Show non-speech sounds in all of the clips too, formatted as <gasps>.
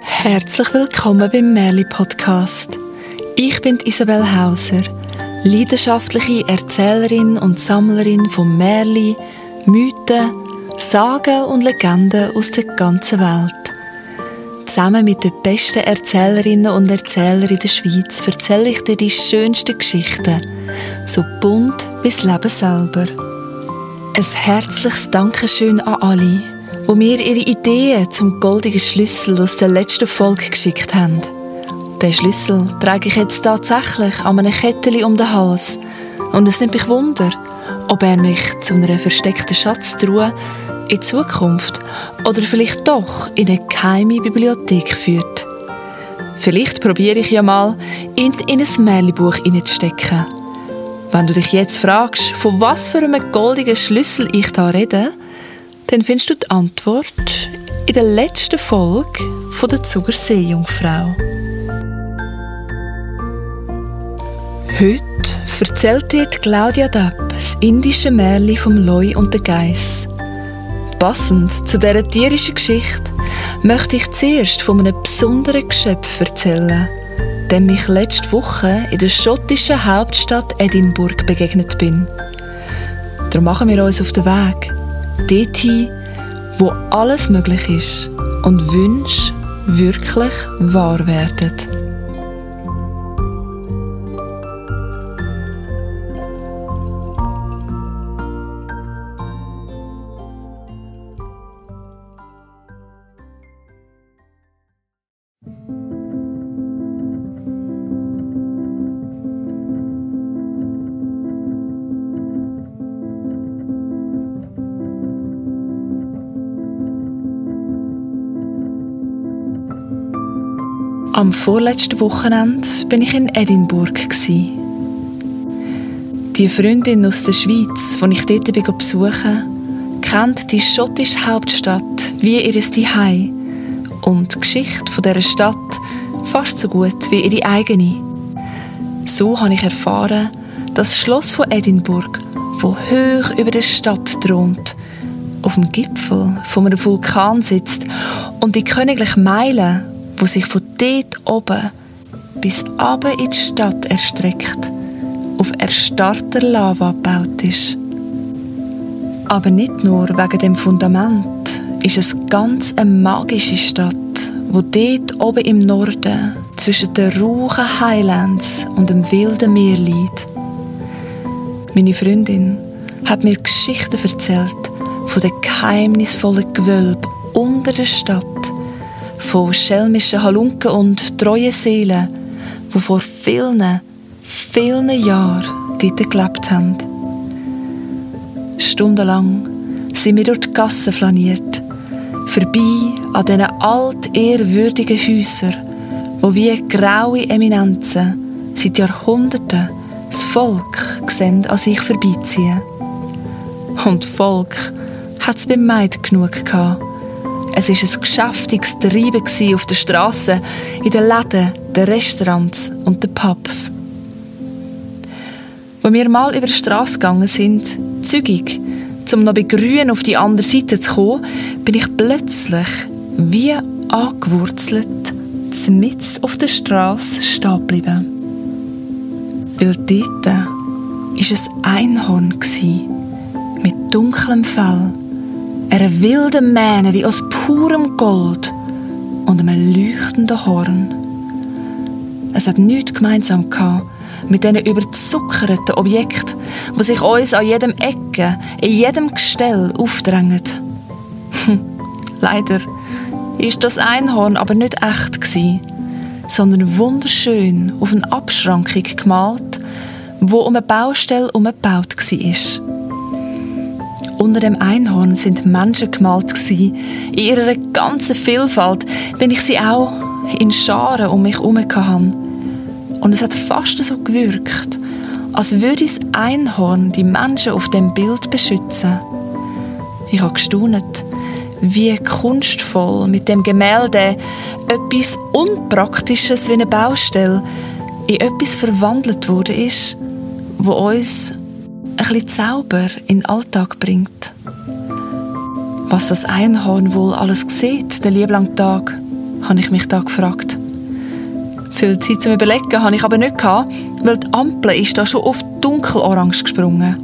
Herzlich willkommen beim Merli Podcast. Ich bin Isabel Hauser, leidenschaftliche Erzählerin und Sammlerin von Merli, Mythen, Sagen und Legenden aus der ganzen Welt. Zusammen mit den besten Erzählerinnen und Erzählern in der Schweiz erzähle ich dir die schönsten Geschichten, so bunt wie das Leben selber. Ein herzliches Dankeschön an alle, wo mir ihre Ideen zum goldigen Schlüssel aus der letzten Folge geschickt haben. Den Schlüssel trage ich jetzt tatsächlich an einem Kettchen um den Hals. Und es nimmt mich Wunder, ob er mich zu einer versteckten Schatztruhe in Zukunft oder vielleicht doch in eine geheime Bibliothek führt. Vielleicht probiere ich ja mal, ihn in ein Märchenbuch hineinzustecken. Wenn du dich jetzt fragst, von was für einem goldigen Schlüssel ich da rede, dann findest du die Antwort in der letzten Folge von der Zuger Seejungfrau. Heute erzählt dir Claudia Depp das indische Märchen vom Loi und der Geiss. Passend zu dieser tierischen Geschichte möchte ich zuerst von einem besonderen Geschöpf erzählen, dem ich letzte Woche in der schottischen Hauptstadt Edinburgh begegnet bin. Darum machen wir uns auf den Weg dorthin, wo alles möglich ist und Wünsche wirklich wahr werden. Am vorletzten Wochenende bin ich in Edinburgh. Die Freundin aus der Schweiz, die ich dort besuche, kennt die schottische Hauptstadt wie ihr Zuhause und die Geschichte dieser Stadt fast so gut wie ihre eigene. So habe ich erfahren, dass das Schloss von Edinburgh, wo hoch über der Stadt thront, auf dem Gipfel von einem Vulkan sitzt und die königlichen Meilen, wo sich von dort oben bis aber in die Stadt erstreckt, auf erstarrter Lava gebaut ist. Aber nicht nur wegen dem Fundament ist es ganz eine magische Stadt, wo dort oben im Norden zwischen den rauchen Highlands und dem wilden Meer liegt. Meine Freundin hat mir Geschichten erzählt von den geheimnisvollen Gewölben unter der Stadt von schelmischen Halunken und treuen Seelen, die vor vielen, vielen Jahren dort gelebt haben. Stundenlang sind wir durch die Gassen flaniert, vorbei an diesen altehrwürdigen Häusern, wo wie graue Eminenzen seit Jahrhunderten das Volk an sich vorbeiziehen. Und Volk hat es beim Maid genug gehabt es war ein geschäftiges Treiben auf der Straße, in den Läden, den Restaurants und den Pubs. Als wir mal über die Straße gegangen sind, zügig, um noch bei Grün auf die andere Seite zu kommen, bin ich plötzlich wie angewurzelt mitten auf der Straße stehen geblieben. Weil dort war ein Einhorn mit dunklem Fell einer wilden Mähne wie aus purem Gold und einem leuchtenden Horn. Es hat nichts gemeinsam gehabt mit diesen überzuckerten Objekten, die sich uns an jedem Ecke, in jedem Gestell aufdrängen. Leider ist das Einhorn aber nicht echt gewesen, sondern wunderschön auf eine Abschrankung gemalt, wo um eine Baustelle umgebaut war. Unter dem Einhorn sind Menschen gemalt In ihrer ganzen Vielfalt bin ich sie auch in Scharen um mich herum. Und es hat fast so gewirkt, als würde das Einhorn die Menschen auf dem Bild beschützen. Ich habe gestaunt, wie kunstvoll mit dem Gemälde etwas Unpraktisches wie eine Baustelle in etwas verwandelt wurde ist, wo uns ein bisschen Zauber in den Alltag bringt. Was das Einhorn wohl alles sieht, den lieblangen Tag, habe ich mich da gefragt. Viel Zeit zum Überlegen habe ich aber nicht gehabt, weil die Ampel ist da schon auf dunkelorange gesprungen.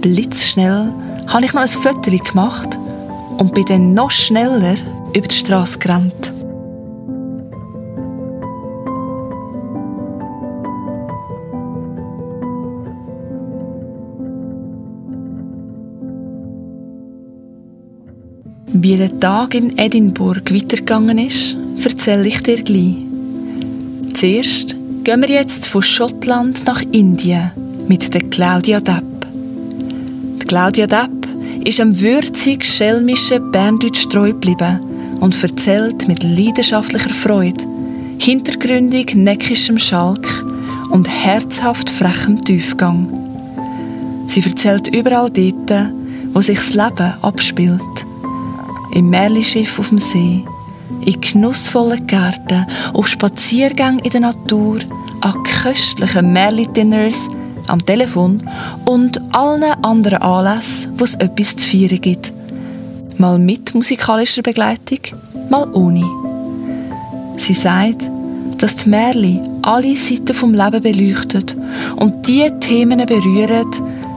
Blitzschnell habe ich noch ein Foto gemacht und bin dann noch schneller über die Straße gerannt. Wie der Tag in Edinburgh weitergegangen ist, erzähle ich dir gleich. Zuerst gehen wir jetzt von Schottland nach Indien mit der Claudia Depp. Die Claudia Depp ist einem würzig schelmischen Berndeutsch treu geblieben und erzählt mit leidenschaftlicher Freude, hintergründig neckischem Schalk und herzhaft frechem Tiefgang. Sie erzählt überall dort, wo sich das Leben abspielt im Märlischiff auf dem See, in genussvollen Gärten, auf Spaziergängen in der Natur, an köstlichen Märli-Dinners, am Telefon und allen anderen Anlässen, wo es etwas zu feiern gibt. Mal mit musikalischer Begleitung, mal ohne. Sie sagt, dass die Märli alle Seiten vom Leben beleuchtet und die Themen berühren,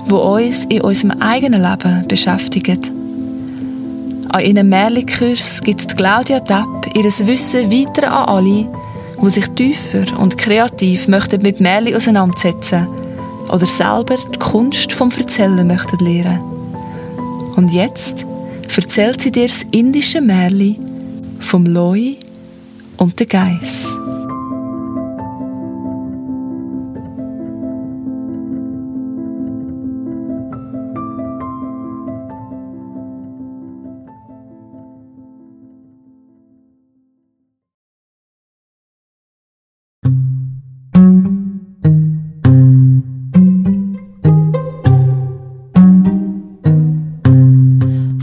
die uns in unserem eigenen Leben beschäftigen. An ihrem Märchenkurs gibt Claudia Depp ihr Wissen weiter an alle, die sich tiefer und kreativ möchten mit Märchen auseinandersetzen oder selber die Kunst vom Erzählen möchten lernen. Und jetzt erzählt sie dir das indische Märchen vom Loi und der Geiss.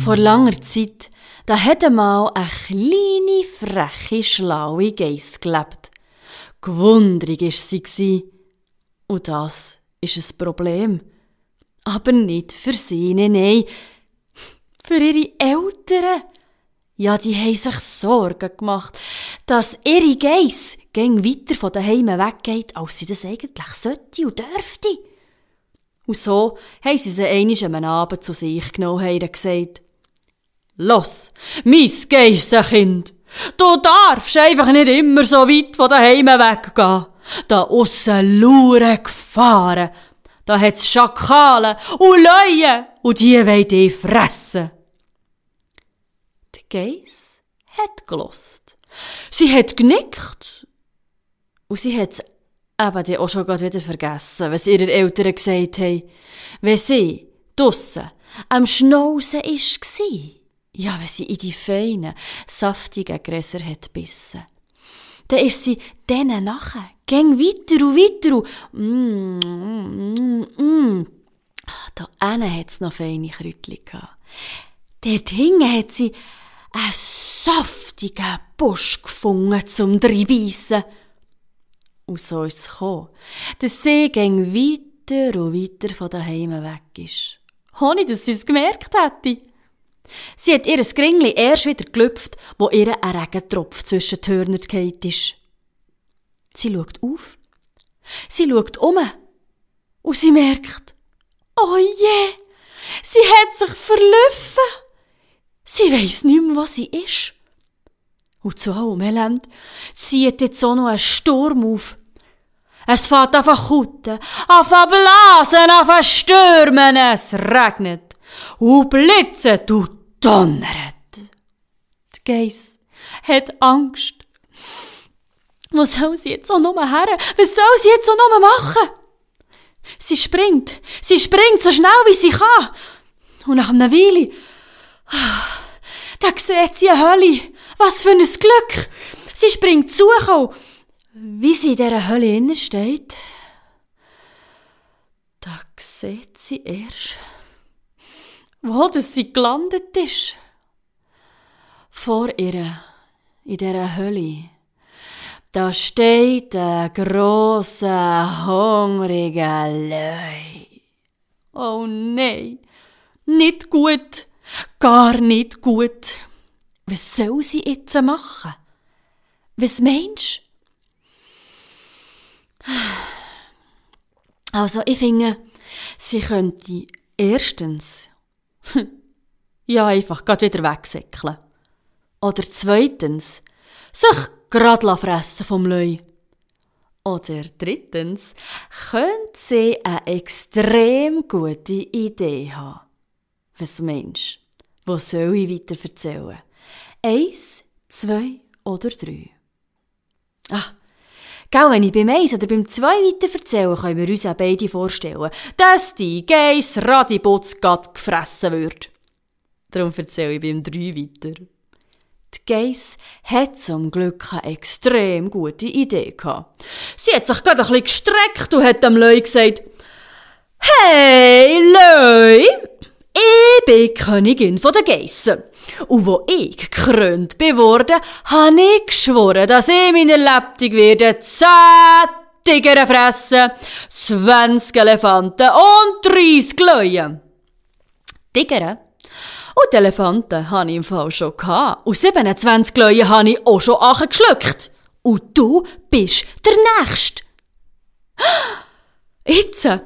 Vor langer Zeit, da hat einmal eine kleine, freche, schlaue Geiss gelebt. Gewundrig war sie. Und das ist ein Problem. Aber nicht für sie, nein. Für ihre Eltern. Ja, die haben sich Sorgen gemacht, dass ihre Geiss gäng weiter von daheim weggeht, als sie das eigentlich sollte und dürfte. Und so haben sie sie einmal am Abend zu sich genommen und gesagt, Los, mein Geissenkind, du darfst einfach nicht immer so weit von daheim weggehen. Da aussen lauern Gefahren. Da hat's Schakalen und Leuen und die wollen dich fressen. Die Geiss hat gelost. Sie hat genickt. Und sie hat eben auch schon wieder vergessen, was ihre Eltern gesagt haben, wenn sie draussen am Schnauzen war. Ja, wenn sie in die feinen, saftigen Gräser hat bissen. Dann ist sie denen nachher, gäng weiter und weiter und, mm, mm, mm, mm. Da hinten hat's noch feine Kräutchen gehabt. Dort hinten hat sie einen saftigen Busch gefunden zum Dreibeissen. Und so ist es gekommen, dass sie gäng weiter und weiter von daheim weg ist. Ohne, dass sie es gemerkt hätte. Sie hat ihr Gringli erst wieder gelüpft, wo ihr ein Regentropf zwischen die Hörner gefallen ist. Sie schaut auf. Sie schaut um. Und sie merkt, oh je, sie hat sich verlüffen. Sie weiss nicht mehr, was sie ist. Und zu allem Elend zieht jetzt auch noch ein Sturm auf. Es fährt auf kutten, auf blasen, auf stürmen, es regnet. Und Blitze tut donnert. Die Geiss hat Angst. Was soll sie jetzt auch nur her? Was soll sie jetzt auch nur machen? Sie springt. Sie springt so schnell, wie sie kann. Und nach einer Weile, da sieht sie eine Hölle. Was für ein Glück. Sie springt zu, wie sie in dieser Hölle innen steht. Da sieht sie erst, wo dass sie gelandet ist. Vor ihr, in dieser Hölle, da steht ein grosser, hungriger Löwe. Oh nein, nicht gut, gar nicht gut. Was soll sie jetzt machen? Was meinst du? Also, ich finde, sie könnte erstens ja einfach grad wieder wegsäckeln. Oder zweitens sich grad fressen vom Löi. Oder drittens könnte sie eine extrem gute Idee haben. Was du? Was soll ich weiter erzählen? Eins, zwei oder drei? Ah, Gell, wenn ich beim Eins oder beim Zwei weiter erzähle, können wir uns auch beide vorstellen, dass die Geiss Radibutz grad gefressen wird. Darum erzähle ich beim Drei weiter. Die Geiss hat zum Glück eine extrem gute Idee gehabt. Sie hat sich gerade ein bisschen gestreckt und hat dem Löi gesagt, Hey, Löi! Ich bin Königin der Geissen. Und wo ich gekrönt bin worden, habe ich geschworen, dass ich meine Lebtung werde zehn Tiger fressen, 20 Elefanten und 30 Löwen. Tiger und Elefanten hatte ich im Fall schon gehabt. Und 27 Löwen habe ich auch schon geschluckt. Und du bist der Nächste. <gasps> Jetzt hat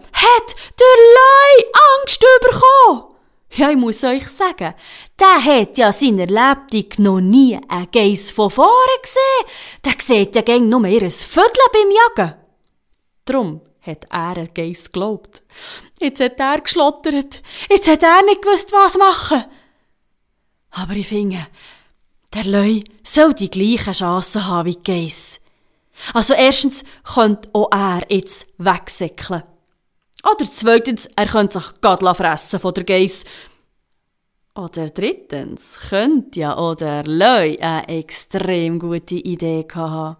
der Lei Angst bekommen. Ja, ich muss euch sagen, der hat ja seiner Lebtung noch nie einen Geiss von vorne gesehen. Der sieht ja gäng nur ihr Viertel beim Jagen. Drum hat er einen Geiss geglaubt. Jetzt hat er geschlottert. Jetzt hat er nicht gewusst, was machen. Aber ich finde, der Leu soll die gleichen Chancen haben wie Geiss. Also erstens könnte auch er jetzt wegsäckeln. Oder zweitens, er könnte sich Gadla fressen von der Geiss. Oder drittens, könnte ja auch der Leu eine extrem gute Idee haben.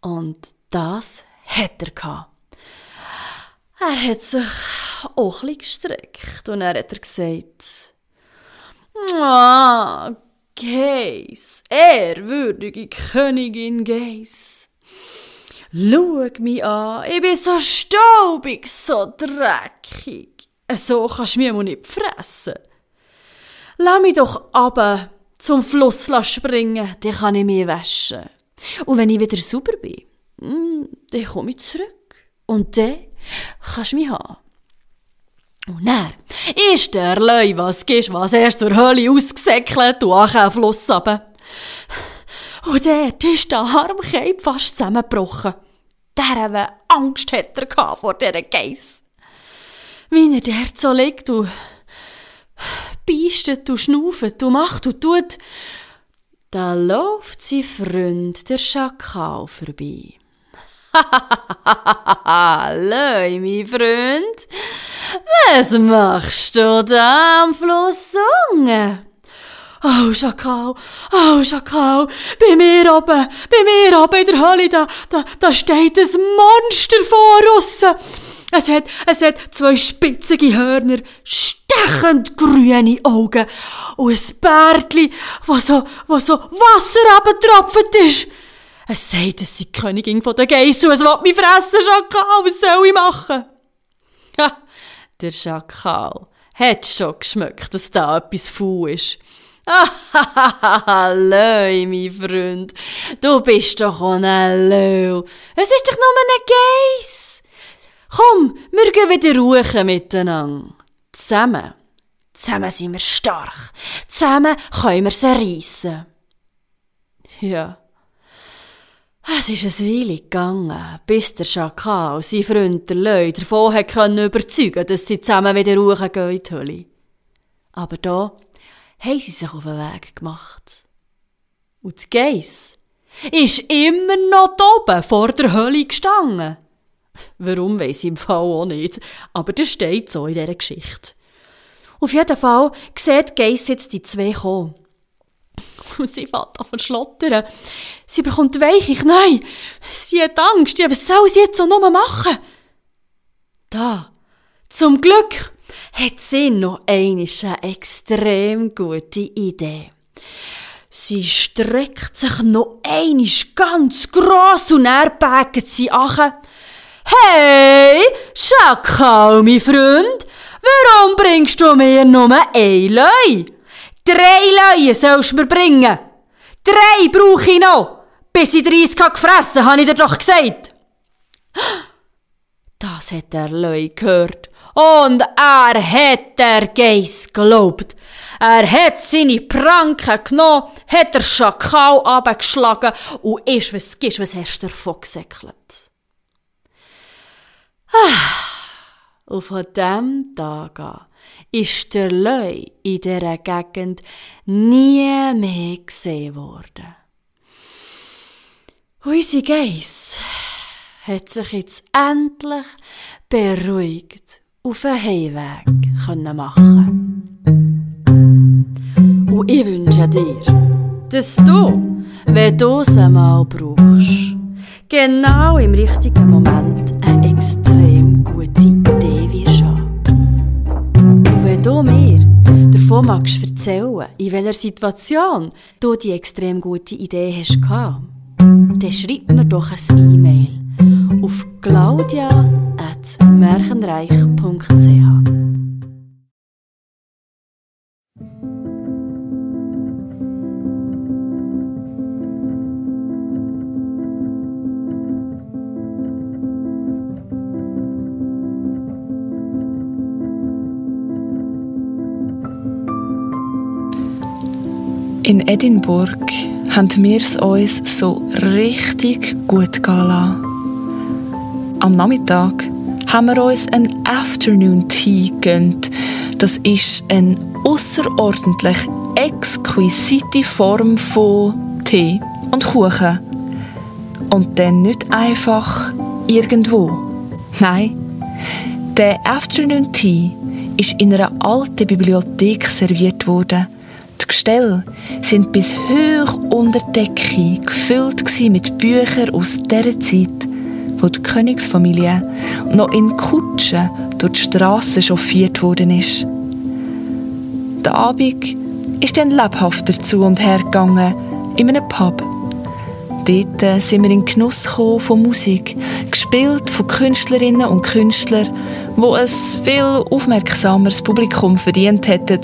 Und das hat er gehabt. Er hat sich auch ein gestreckt und er hat gesagt, Ah, Geis, ehrwürdige Königin Geis. Schau mich an, ich bin so staubig, so dreckig. So kannst du mich mal nicht fressen. Lass mich doch ab zum Fluss springen, dann kann ich mich waschen. Und wenn ich wieder sauber bin, hm, dann komme ich zurück. Und dann kannst du mich haben. Und dann ist der Leu, was gehst, was erst zur Hölle ausgesäckelt und auch Fluss runter. Und dort ist der Armkeib fast zusammengebrochen. Der Angst hat er vor dieser Geiss. Wie er dort so liegt und beistet und schnauft und macht und tut, da läuft sein Freund, der Schakal, vorbei. <laughs> Hallo, mein Freund. Was machst du da am Fluss unten? Oh, Schakal, oh, Schakal, bei mir oben, bei mir oben in der Hölle, da, da, da steht ein Monster vor uns. Es hat, es hat zwei spitzige Hörner, stechend grüne Augen und ein Bärtli, wo so, wo so Wasser abgetropft ist. Es sagt, es sei die Königin von den Geissen und es will mich fressen, Schakal, was soll ich machen? Ha, der Schakal hat schon geschmeckt, dass da etwas faul ist. Hallo, mein Freund. Du bist doch ein Löw. Es ist doch nur ein Geiss. Komm, wir gehen wieder ruhen miteinander. Zusammen. Zusammen sind wir stark. Zusammen können wir sie reissen. Ja. Es ist eine Weile gegangen, bis der Schakal und sein Freund der Leu davon können überzeugen dass sie zusammen wieder hochgehen in die Hölle. Aber da haben sie sich auf den Weg gemacht. Und die Geiss ist immer noch oben vor der Hölle gestanden. Warum weiss ich im Fall auch nicht, aber das steht so in dieser Geschichte. Auf jeden Fall sieht Geiss jetzt die zwei kommen. <laughs> Sie fängt an zu schlottern. Sie bekommt weiche Knie. Sie hat Angst. Ja, was soll sie jetzt so nur machen? Da, zum Glück, hat sie noch eine extrem gute Idee. Sie streckt sich noch einisch ganz gross und er bägt sie an. Hey, Schakal, mein Freund, warum bringst du mir nur ein Leu? Drei Leue sollst du mir bringen. Drei brauche ich noch. Bis ich 30 habe gefressen, habe ich dir doch gesagt. Das hat der Leu gehört. Und er hat der Geiss gelobt. Er hat seine Pranken genommen, hat der Schakal abgeschlagen und ist, was gibst, was hast du davon gesäckelt? Ah, und von diesem Tag an ist der Leu in dieser Gegend nie mehr gesehen worden. Unsere Geiss hat sich jetzt endlich beruhigt auf den Heimweg können machen. Und ich wünsche dir, dass du, wenn du es einmal brauchst, genau im richtigen Moment eine extrem gute Idee wirst haben. Und wenn du mir davon magst erzählen, in welcher Situation du die extrem gute Idee hast dann schreib mir doch ein E-Mail auf claudia.märchenreich.ch. In Edinburgh haben wir es uns so richtig gut gehen. Am Nachmittag haben wir uns einen Afternoon Tea gegönnt. Das ist eine außerordentlich exquisite Form von Tee und Kuchen. Und dann nicht einfach irgendwo. Nein, der Afternoon Tea ist in einer alten Bibliothek serviert worden – die Gestelle sind bis hoch unter Decke gefüllt mit Büchern aus der Zeit, wo die Königsfamilie noch in Kutschen durch die Straßen chauffiert worden ist. Der Abend ist dann lebhafter zu und her gegangen in einem Pub. Dort sind wir in Genuss von Musik, gespielt von Künstlerinnen und Künstlern, wo es viel aufmerksameres Publikum verdient hätten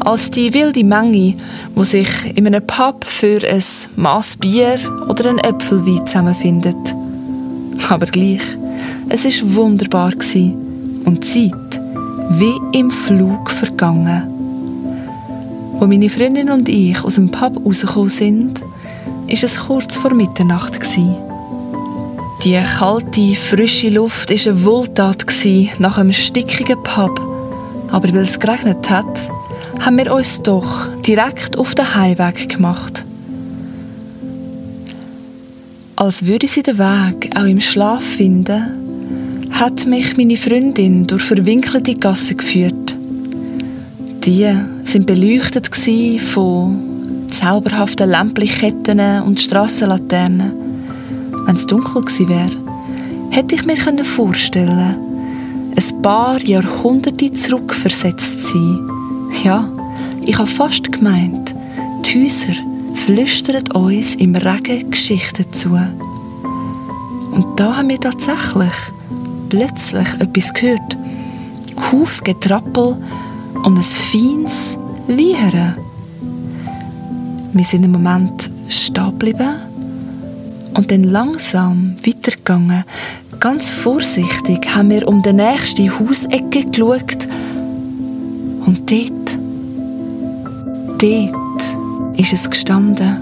als die wilde Menge, wo sich in einem Pub für ein Maß Bier oder ein Äpfelwein zusammenfindet. Aber gleich, es ist wunderbar und die Zeit wie im Flug vergangen. Wo meine Freundin und ich aus dem Pub rausgekommen sind, ist es kurz vor Mitternacht gewesen. Die kalte, frische Luft war eine Wohltat nach einem stickigen Pub. Aber weil es geregnet hat, haben wir uns doch direkt auf den Heimweg gemacht. Als würde sie den Weg auch im Schlaf finden, hat mich meine Freundin durch verwinkelte Gassen geführt. Die sind beleuchtet von zauberhaften Lämplichteketten und Strassenlaternen wenn es dunkel gewesen wäre, hätte ich mir vorstellen ein paar Jahrhunderte zurückversetzt zu sein. Ja, ich habe fast gemeint, die Häuser flüstern uns im Regen Geschichten zu. Und da haben wir tatsächlich plötzlich etwas gehört. Huf Getrappel und ein feines Wiehern. Wir sind im Moment stehen geblieben und dann langsam weitergegangen. Ganz vorsichtig haben wir um die nächste Hausecke geschaut. Und dort, dort ist es gestanden.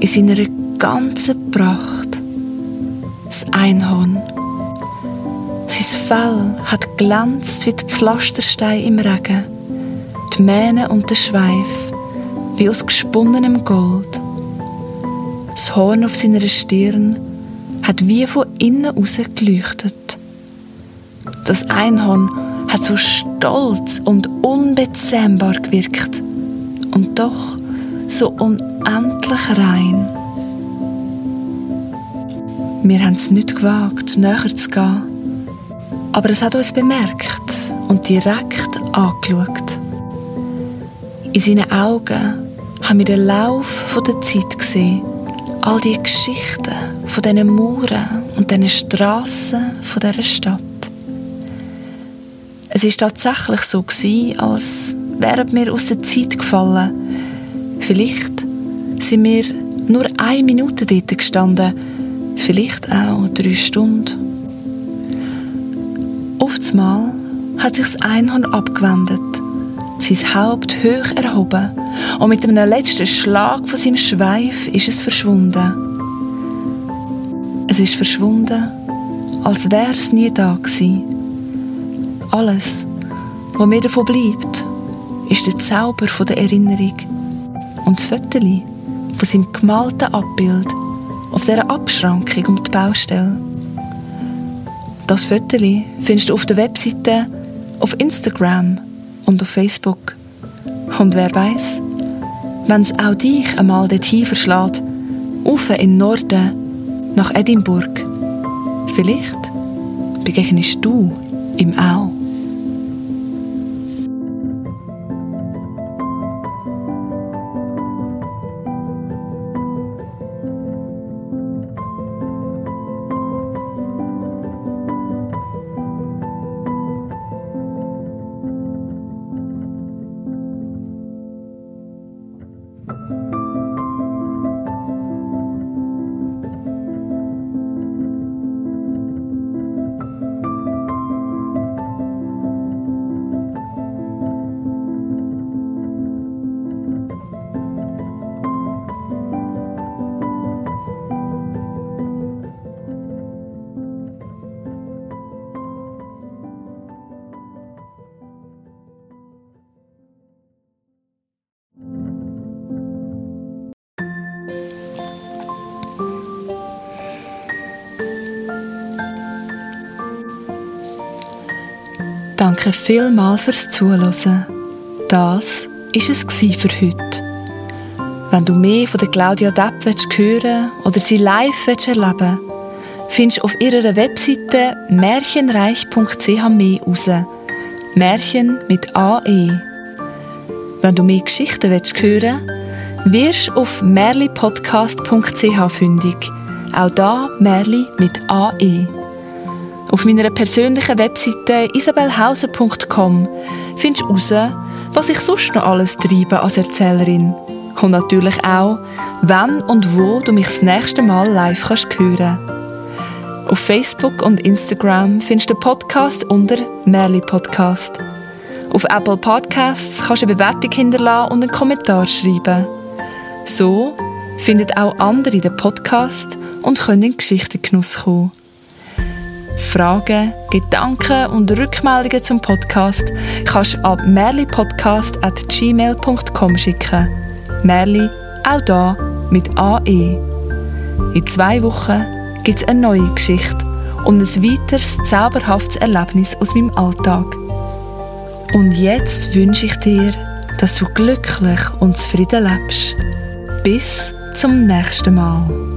In seiner ganzen Pracht. Das Einhorn. Sein Fell hat glänzt wie die Pflastersteine im Regen. Die Mähne und der Schweif wie aus gesponnenem Gold. Das Horn auf seiner Stirn hat wie von innen aus geleuchtet. Das Einhorn hat so stolz und unbezähmbar gewirkt und doch so unendlich rein. Wir haben es nicht gewagt, näher zu gehen, aber es hat uns bemerkt und direkt angeschaut. In seinen Augen haben wir den Lauf der Zeit gesehen all die Geschichten von diesen Mauern und diesen Strassen von dieser Stadt. Es ist tatsächlich so gewesen, als wären wir aus der Zeit gefallen. Vielleicht sind wir nur eine Minute dort gestanden, vielleicht auch drei Stunden. Oftmals hat sich das Einhorn abgewendet, sein Haupt hoch erhoben und mit einem letzten Schlag von seinem Schweif ist es verschwunden. Es ist verschwunden, als wäre es nie da gewesen. Alles, was mir davon bleibt, ist der Zauber der Erinnerung und das Foto von seinem gemalten Abbild auf dieser Abschrankung um die Baustelle. Das Foto findest du auf der Webseite, auf Instagram und auf Facebook. Und wer weiß, wenn es auch dich einmal dorthin verschlägt, auf in den Norden, nach Edinburgh, vielleicht begegnest du im Au. Danke vielmals fürs Zuhören. Das ist es für heute. Wenn du mehr von Claudia Depp hören oder sie live erleben findest du auf ihrer Webseite märchenreich.ch mehr raus. Märchen mit AE. Wenn du mehr Geschichten hören willst, wirst du auf merlipodcast.ch fündig. Auch da Merli mit AE. Auf meiner persönlichen Webseite isabelhauser.com findest du heraus, was ich sonst noch alles treibe als Erzählerin. Und natürlich auch, wann und wo du mich das nächste Mal live kannst hören Auf Facebook und Instagram findest du den Podcast unter Merli Podcast. Auf Apple Podcasts kannst du eine Bewertung hinterlassen und einen Kommentar schreiben. So finden auch andere den Podcast und können in Geschichtengenuss kommen. Fragen, Gedanken und Rückmeldungen zum Podcast kannst du an merlipodcast.gmail.com schicken. Merli, auch da mit AE. In zwei Wochen gibt es eine neue Geschichte und ein weiteres zauberhaftes Erlebnis aus meinem Alltag. Und jetzt wünsche ich dir, dass du glücklich und zufrieden lebst. Bis zum nächsten Mal.